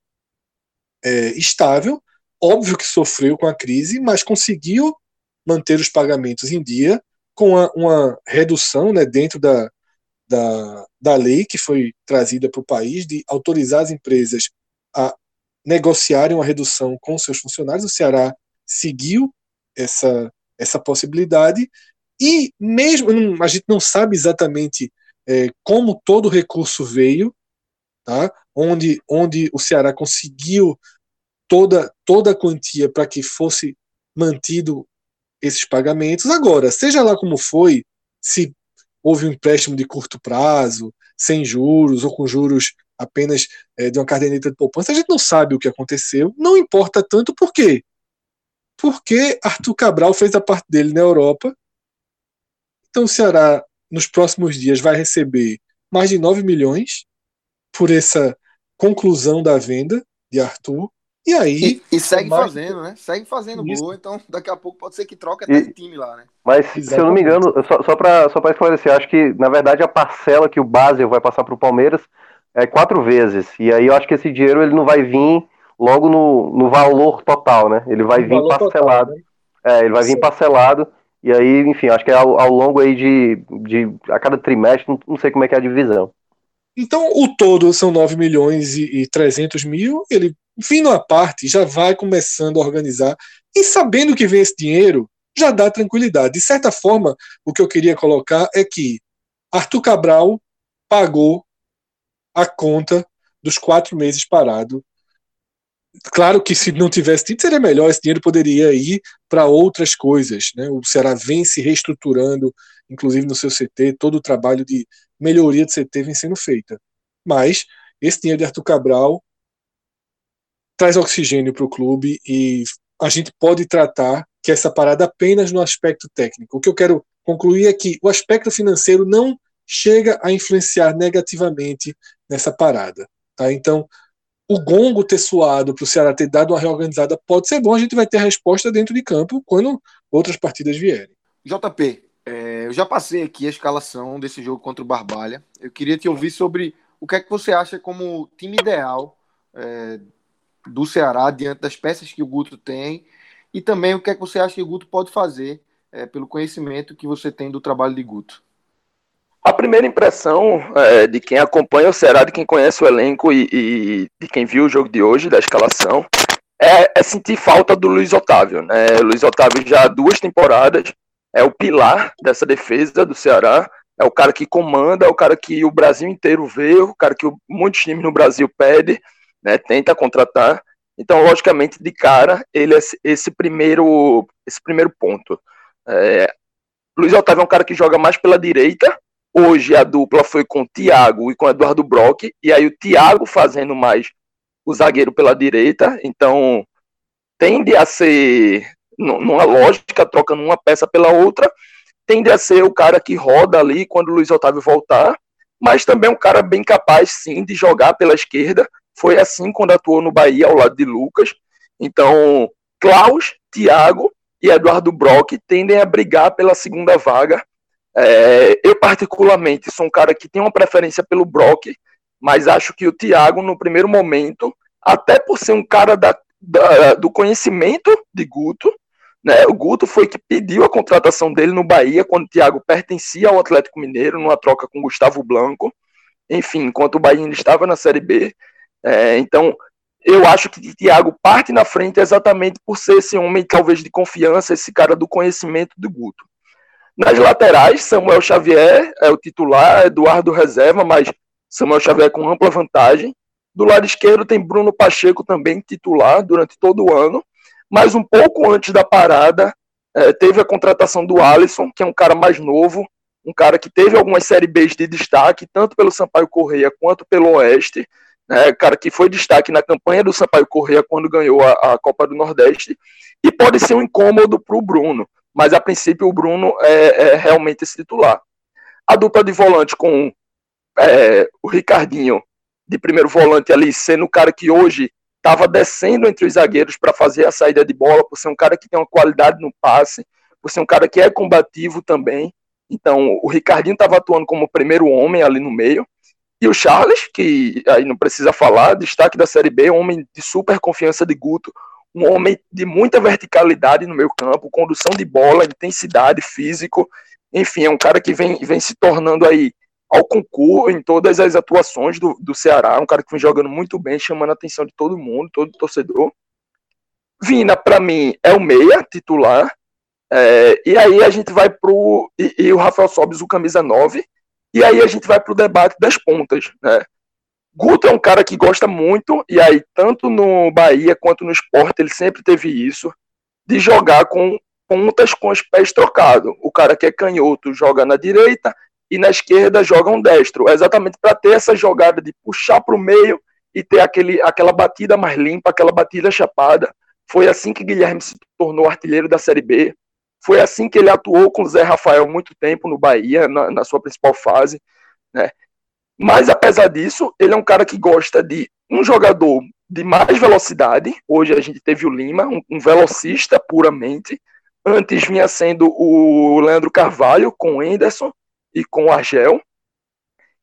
é, estável, óbvio que sofreu com a crise, mas conseguiu manter os pagamentos em dia, com uma, uma redução né, dentro da, da, da lei que foi trazida para o país, de autorizar as empresas a negociarem uma redução com seus funcionários. O Ceará seguiu essa, essa possibilidade e mesmo a gente não sabe exatamente é, como todo o recurso veio, tá? onde, onde o Ceará conseguiu toda, toda a quantia para que fosse mantido esses pagamentos. Agora, seja lá como foi, se houve um empréstimo de curto prazo, sem juros ou com juros apenas é, de uma caderneta de poupança, a gente não sabe o que aconteceu. Não importa tanto por quê? Porque Arthur Cabral fez a parte dele na Europa. Então o Ceará, nos próximos dias, vai receber mais de 9 milhões por essa conclusão da venda de Arthur. E aí. E, e segue mais... fazendo, né? Segue fazendo Isso. boa, então daqui a pouco pode ser que troque até e... de time lá, né? Mas, Exatamente. se eu não me engano, só, só para só esclarecer, acho que, na verdade, a parcela que o Basel vai passar para o Palmeiras é quatro vezes. E aí eu acho que esse dinheiro ele não vai vir logo no, no valor total, né? Ele vai vir parcelado. Total, né? É, ele vai Sim. vir parcelado. E aí, enfim, acho que é ao, ao longo aí de, de. a cada trimestre, não, não sei como é que é a divisão. Então, o todo são 9 milhões e, e 300 mil. Ele, vindo à parte, já vai começando a organizar. E sabendo que vem esse dinheiro, já dá tranquilidade. De certa forma, o que eu queria colocar é que Arthur Cabral pagou a conta dos quatro meses parado. Claro que se não tivesse tido, seria melhor, esse dinheiro poderia ir para outras coisas. Né? O Ceará vem se reestruturando, inclusive no seu CT, todo o trabalho de melhoria do CT vem sendo feita. Mas esse dinheiro de Arthur Cabral traz oxigênio para o clube e a gente pode tratar que essa parada apenas no aspecto técnico. O que eu quero concluir é que o aspecto financeiro não chega a influenciar negativamente nessa parada. Tá? Então, o gongo ter suado para o Ceará ter dado uma reorganizada pode ser bom, a gente vai ter a resposta dentro de campo quando outras partidas vierem. JP, é, eu já passei aqui a escalação desse jogo contra o Barbalha. Eu queria te ouvir sobre o que é que você acha como time ideal é, do Ceará diante das peças que o Guto tem e também o que é que você acha que o Guto pode fazer é, pelo conhecimento que você tem do trabalho de Guto. A primeira impressão é, de quem acompanha o Ceará, de quem conhece o elenco e, e de quem viu o jogo de hoje, da escalação, é, é, sentir falta do Luiz Otávio. Né? Luiz Otávio já há duas temporadas é o pilar dessa defesa do Ceará, é o cara que comanda, é o cara que o Brasil inteiro vê, o cara que muitos times no Brasil pedem, né, tenta contratar. Então, logicamente, de cara, ele é esse primeiro, esse primeiro ponto. É, Luiz Otávio é um cara que joga mais pela direita, Hoje a dupla foi com o Thiago e com o Eduardo Brock, e aí o Thiago fazendo mais o zagueiro pela direita, então tende a ser, numa lógica, trocando uma peça pela outra, tende a ser o cara que roda ali quando o Luiz Otávio voltar, mas também um cara bem capaz, sim, de jogar pela esquerda. Foi assim quando atuou no Bahia, ao lado de Lucas. Então, Klaus, Thiago e Eduardo Brock tendem a brigar pela segunda vaga é, eu, particularmente, sou um cara que tem uma preferência pelo Brock, mas acho que o Thiago, no primeiro momento, até por ser um cara da, da, do conhecimento de Guto, né, o Guto foi que pediu a contratação dele no Bahia, quando o Thiago pertencia ao Atlético Mineiro, numa troca com Gustavo Blanco, enfim, enquanto o Bahia ainda estava na Série B. É, então, eu acho que o Thiago parte na frente exatamente por ser esse homem, talvez, de confiança, esse cara do conhecimento do Guto. Nas laterais, Samuel Xavier é o titular, Eduardo reserva, mas Samuel Xavier com ampla vantagem. Do lado esquerdo tem Bruno Pacheco também titular durante todo o ano, mas um pouco antes da parada é, teve a contratação do Alisson, que é um cara mais novo, um cara que teve algumas série Bs de destaque, tanto pelo Sampaio Correia quanto pelo Oeste, né, cara que foi destaque na campanha do Sampaio Correia quando ganhou a, a Copa do Nordeste, e pode ser um incômodo para o Bruno, mas a princípio o Bruno é, é, realmente esse titular. A dupla de volante com é, o Ricardinho de primeiro volante ali, sendo o cara que hoje estava descendo entre os zagueiros para fazer a saída de bola, por ser um cara que tem uma qualidade no passe, por ser um cara que é combativo também. Então, o Ricardinho estava atuando como primeiro homem ali no meio. E o Charles, que aí não precisa falar, destaque da Série B, homem de super confiança de Guto, um homem de muita verticalidade no meio campo, condução de bola, intensidade, físico. Enfim, é um cara que vem, vem se tornando aí ao concurso em todas as atuações do, do Ceará, um cara que vem jogando muito bem, chamando a atenção de todo mundo, todo torcedor. Vina, para mim, é o meia titular. É, e aí a gente vai pro. E, e, o Rafael Sobis, o camisa 9. E aí a gente vai pro debate das pontas. Né? Guto é um cara que gosta muito, e aí, tanto no Bahia quanto no esporte, ele sempre teve isso, de jogar com pontas com os pés trocados. O cara que é canhoto joga na direita e na esquerda joga um destro, exatamente para ter essa jogada de puxar para o meio e ter aquele, aquela batida mais limpa, aquela batida chapada. Foi assim que Guilherme se tornou artilheiro da Série B. Foi assim que ele atuou com o Zé Rafael muito tempo no Bahia, na, na sua principal fase. Né? Mas apesar disso, ele é um cara que gosta de um jogador de mais velocidade. Hoje a gente teve o Lima, um, velocista puramente. Antes vinha sendo o Leandro Carvalho com o Enderson e com o Argel.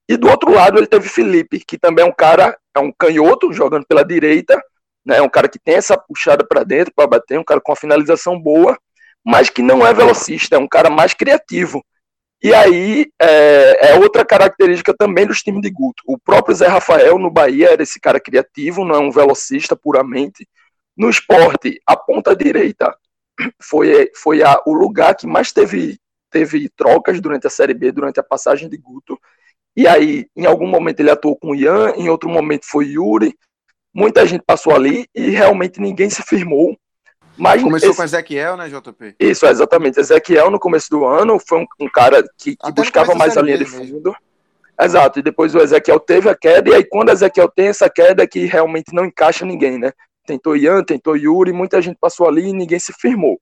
E do outro lado ele teve Felipe, que também é um cara, é um canhoto, jogando pela direita, né? É um cara que tem essa puxada para dentro para bater, um cara com uma finalização boa, mas que não é velocista, é um cara mais criativo. E aí é, é, outra característica também dos times de Guto. O próprio Zé Rafael no Bahia era esse cara criativo, não é um velocista puramente. No esporte, a ponta direita foi, foi a, o lugar que mais teve teve trocas durante a Série B, durante a passagem de Guto. E aí, em algum momento ele atuou com o Ian, em outro momento foi Yuri. Muita gente passou ali e realmente ninguém se firmou. Mas Começou esse... com Ezequiel, né, JP? Isso, exatamente. Ezequiel, no começo do ano, foi um, um cara que, que buscava mais a linha de fundo. Mesmo. Exato, e depois o Ezequiel teve a queda, e aí quando o Ezequiel tem essa queda, é que realmente não encaixa ninguém, né? Tentou Ian, tentou Yuri, muita gente passou ali e ninguém se firmou.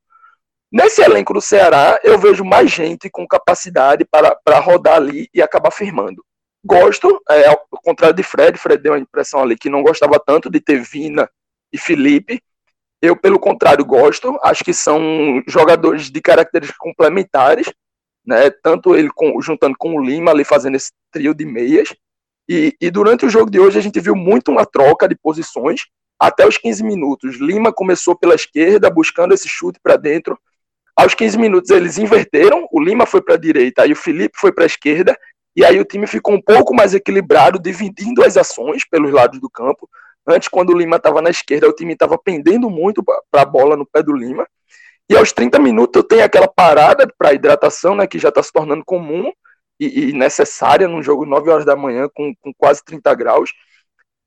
Nesse elenco do Ceará, eu vejo mais gente com capacidade para, para rodar ali e acabar firmando. Gosto, é, ao contrário de Fred, Fred deu a impressão ali que não gostava tanto de ter Vina e Felipe. Eu, pelo contrário, gosto. Acho que são jogadores de características complementares, né? Tanto ele com, juntando com o Lima ali fazendo esse trio de meias. E, e durante o jogo de hoje a gente viu muito uma troca de posições até os 15 minutos. Lima começou pela esquerda, buscando esse chute para dentro. Aos 15 minutos eles inverteram, o Lima foi para a direita, aí o Felipe foi para a esquerda, e aí o time ficou um pouco mais equilibrado, dividindo as ações pelos lados do campo. Antes, quando o Lima estava na esquerda, o time estava pendendo muito para a bola no pé do Lima. E aos 30 minutos eu tenho aquela parada para hidratação, né, que já está se tornando comum e, e, necessária num jogo 9 horas da manhã com, com quase 30 graus.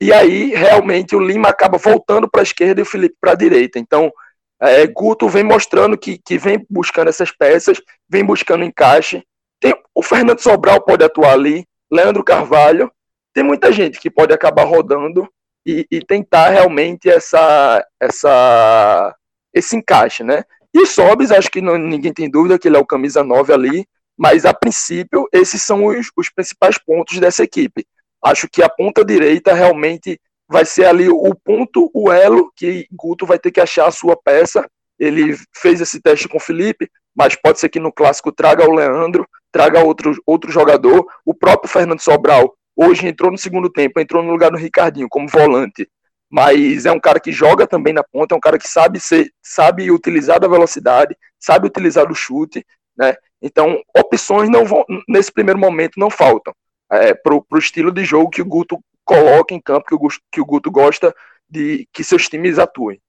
E aí, realmente, o Lima acaba voltando para a esquerda e o Felipe para a direita. Então, é, Guto vem mostrando que, que vem buscando essas peças, vem buscando encaixe. Tem, o Fernando Sobral pode atuar ali, Leandro Carvalho. Tem muita gente que pode acabar rodando e, e tentar realmente essa, essa, esse encaixe, né? E Sobis, acho que não, ninguém tem dúvida que ele é o camisa 9 ali, mas a princípio esses são os, os principais pontos dessa equipe. Acho que a ponta direita realmente vai ser ali o ponto, o elo que Guto vai ter que achar a sua peça. Ele fez esse teste com o Felipe, mas pode ser que no clássico traga o Leandro, traga outro, outro jogador. O próprio Fernando Sobral hoje entrou no segundo tempo, entrou no lugar do Ricardinho como volante, mas é um cara que joga também na ponta, é um cara que sabe ser, sabe utilizar da velocidade, sabe utilizar do chute, né? Então opções não vão nesse primeiro momento não faltam é, para o estilo de jogo que o Guto coloca em campo que o, Guto, que o Guto gosta de que seus times atuem.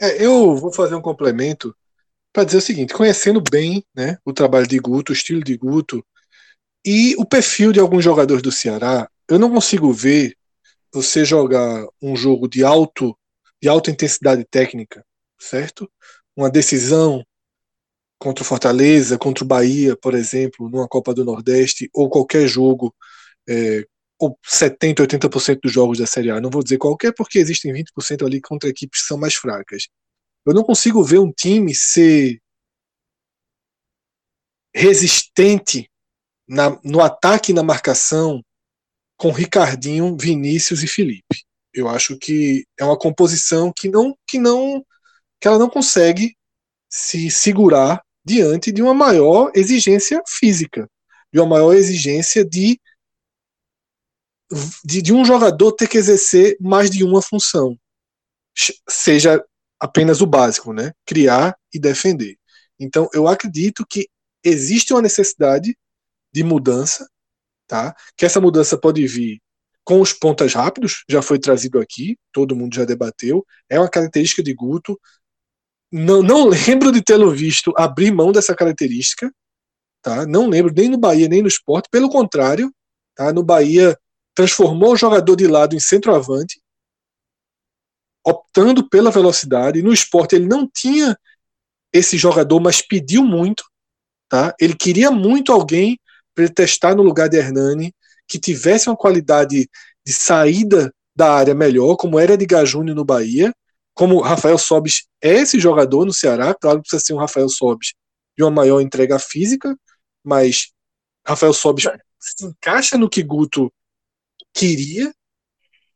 É, eu vou fazer um complemento para dizer o seguinte: conhecendo bem né, o trabalho de Guto, o estilo de Guto e o perfil de alguns jogadores do Ceará, eu não consigo ver você jogar um jogo de alto de alta intensidade técnica, certo? Uma decisão contra o Fortaleza, contra o Bahia, por exemplo, numa Copa do Nordeste, ou qualquer jogo, é, ou 70%, 80% dos jogos da Série A. Não vou dizer qualquer, porque existem 20% ali contra equipes que são mais fracas. Eu não consigo ver um time ser resistente na, no ataque e na marcação com Ricardinho, Vinícius e Felipe. Eu acho que é uma composição que não que não que ela não consegue se segurar diante de uma maior exigência física, de uma maior exigência de de, de um jogador ter que exercer mais de uma função, seja apenas o básico, né? Criar e defender. Então, eu acredito que existe uma necessidade de mudança, tá? Que essa mudança pode vir com os pontas rápidos, já foi trazido aqui, todo mundo já debateu, é uma característica de Guto. Não, não lembro de tê-lo visto abrir mão dessa característica, tá? Não lembro nem no Bahia nem no esporte, pelo contrário, tá? No Bahia transformou o jogador de lado em centroavante, optando pela velocidade. No esporte ele não tinha esse jogador, mas pediu muito, tá? Ele queria muito alguém para ele testar no lugar de Hernani, que tivesse uma qualidade de saída da área melhor, como era de Júnior no Bahia, como Rafael Sobis é esse jogador no Ceará, claro que precisa ser um Rafael Sobis de uma maior entrega física, mas Rafael Sobis se encaixa no que Guto queria,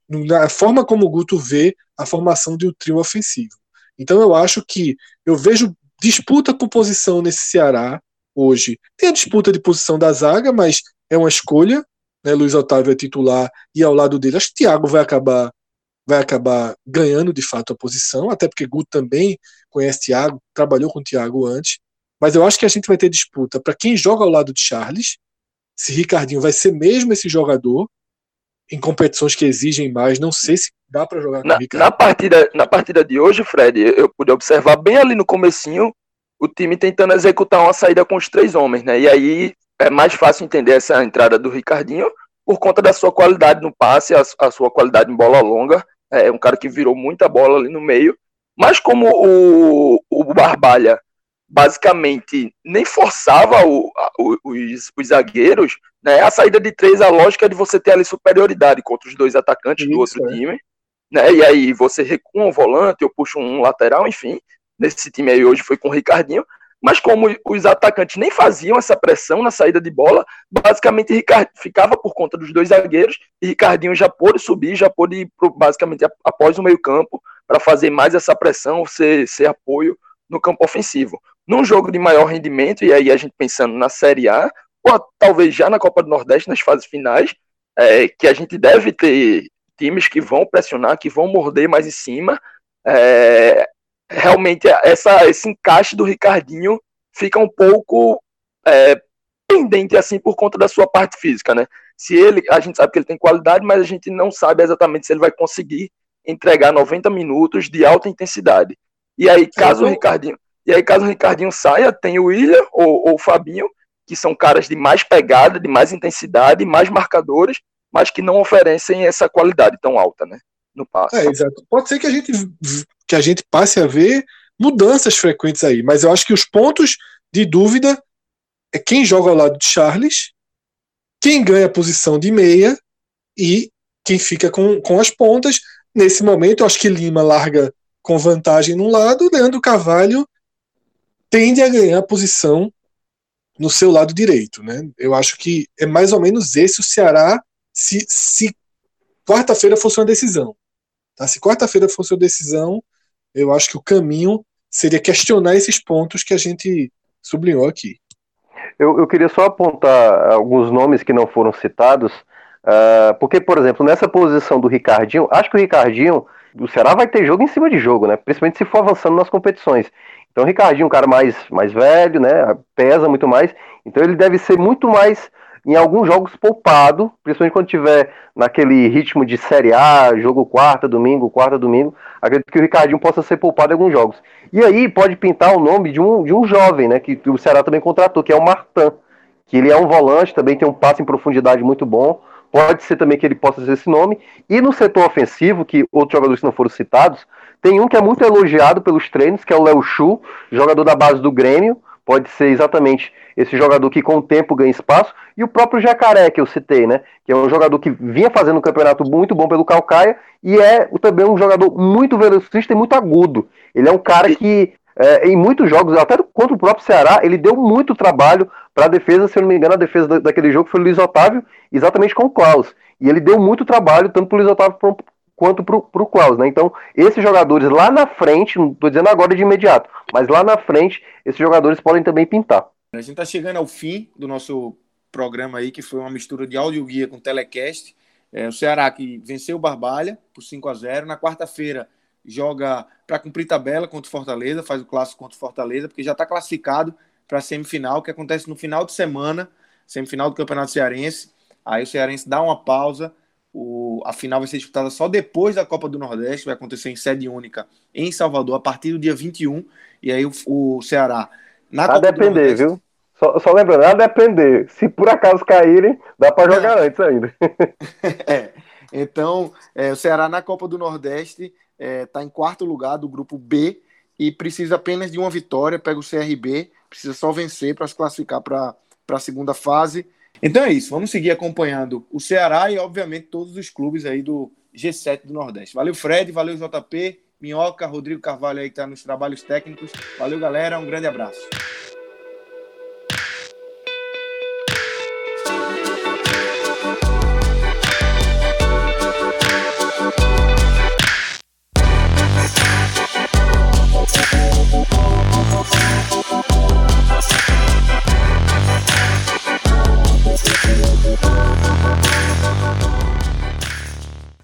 na forma como o Guto vê a formação de um trio ofensivo. Então eu acho que eu vejo disputa por posição nesse Ceará hoje. Tem a disputa de posição da zaga, mas é uma escolha né, Luiz Otávio é titular e ao lado dele, acho que Thiago vai acabar vai acabar ganhando de fato a posição, até porque Guto também conhece Thiago, trabalhou com Thiago antes, mas eu acho que a gente vai ter disputa para quem joga ao lado de Charles, se Ricardinho vai ser mesmo esse jogador em competições que exigem mais, não sei se dá para jogar com na. Na partida, na partida de hoje, Fred, eu pude observar bem ali no comecinho o time tentando executar uma saída com os três homens, né? E aí é mais fácil entender essa entrada do Ricardinho por conta da sua qualidade no passe, a, a sua qualidade em bola longa. É um cara que virou muita bola ali no meio. Mas como o, o Barbalha basicamente nem forçava o, o, os, os, zagueiros, né? A saída de três, a lógica é de você ter ali superioridade contra os dois atacantes Isso, do outro é. time, né? E aí você recua um volante ou puxa um lateral, enfim. Nesse time aí hoje foi com o Ricardinho. Mas como os atacantes nem faziam essa pressão na saída de bola, basicamente Ricard, ficava por conta dos dois zagueiros e Ricardinho já pôde subir, já pôde ir pro, basicamente após o meio campo para fazer mais essa pressão, ser, ser apoio no campo ofensivo. Num jogo de maior rendimento, e aí a gente pensando na Série A, ou talvez já na Copa do Nordeste, nas fases finais, é, que a gente deve ter times que vão pressionar, que vão morder mais em cima, é, realmente essa, esse encaixe do Ricardinho fica um pouco é, pendente assim por conta da sua parte física, né? Se ele, a gente sabe que ele tem qualidade, mas a gente não sabe exatamente se ele vai conseguir entregar 90 minutos de alta intensidade. E aí, caso o Ricardinho, e aí caso o Ricardinho saia, tem o William ou, ou o Fabinho, que são caras de mais pegada, de mais intensidade, mais marcadores, mas que não oferecem essa qualidade tão alta, né? No passe. É, exato. Pode ser que a gente que a gente passe a ver mudanças frequentes aí. Mas eu acho que os pontos de dúvida é quem joga ao lado de Charles, quem ganha a posição de meia e quem fica com, com as pontas. Nesse momento, eu acho que Lima larga com vantagem num lado, Leandro Carvalho tende a ganhar a posição no seu lado direito. Né? Eu acho que é mais ou menos esse o Ceará se, se quarta-feira fosse uma decisão. Tá? Se quarta-feira fosse uma decisão, eu acho que o caminho seria questionar esses pontos que a gente sublinhou aqui. Eu, eu queria só apontar alguns nomes que não foram citados, uh, porque, por exemplo, nessa posição do Ricardinho, acho que o Ricardinho, o Ceará vai ter jogo em cima de jogo, né? Principalmente se for avançando nas competições. Então o Ricardinho é um cara mais, mais velho, né? Pesa muito mais. Então ele deve ser muito mais em alguns jogos poupado, principalmente quando tiver naquele ritmo de Série A, jogo quarta, domingo, quarta, domingo, acredito que o Ricardinho possa ser poupado em alguns jogos. E aí pode pintar o nome de um, de um jovem, né, que o Ceará também contratou, que é o Martan, que ele é um volante, também tem um passe em profundidade muito bom, pode ser também que ele possa ser esse nome. E no setor ofensivo, que outros jogadores não foram citados, tem um que é muito elogiado pelos treinos, que é o Léo Chu, jogador da base do Grêmio. Pode ser exatamente esse jogador que com o tempo ganha espaço. E o próprio Jacaré, que eu citei, né? Que é um jogador que vinha fazendo um campeonato muito bom pelo Calcaia e é também um jogador muito velocista e muito agudo. Ele é um cara que é, em muitos jogos, até contra o próprio Ceará, ele deu muito trabalho para a defesa, se eu não me engano, a defesa daquele jogo foi o Luiz Otávio, exatamente com o Klaus. E ele deu muito trabalho, tanto para o Luiz Otávio quanto para o Klaus. Né? Então, esses jogadores lá na frente, não estou dizendo agora de imediato, mas lá na frente, esses jogadores podem também pintar. A gente está chegando ao fim do nosso programa aí, que foi uma mistura de áudio guia com telecast. É, o Ceará que venceu o Barbalha por 5 a 0 Na quarta-feira, joga para cumprir tabela contra o Fortaleza, faz o clássico contra o Fortaleza, porque já está classificado para a semifinal, que acontece no final de semana, semifinal do Campeonato Cearense. Aí o Cearense dá uma pausa, o, a final vai ser disputada só depois da Copa do Nordeste, vai acontecer em sede única em Salvador, a partir do dia 21. E aí o, o Ceará. Na a Copa depender, viu? Só, só, lembrando, a depender. Se por acaso caírem, dá para jogar Não. antes ainda. é. Então, é, o Ceará na Copa do Nordeste está é, tá em quarto lugar do grupo B e precisa apenas de uma vitória, pega o CRB, precisa só vencer para se classificar para a segunda fase. Então é isso, vamos seguir acompanhando o Ceará e, obviamente, todos os clubes aí do G7 do Nordeste. Valeu, Fred, valeu, JP, Minhoca, Rodrigo Carvalho aí que está nos trabalhos técnicos. Valeu, galera, um grande abraço.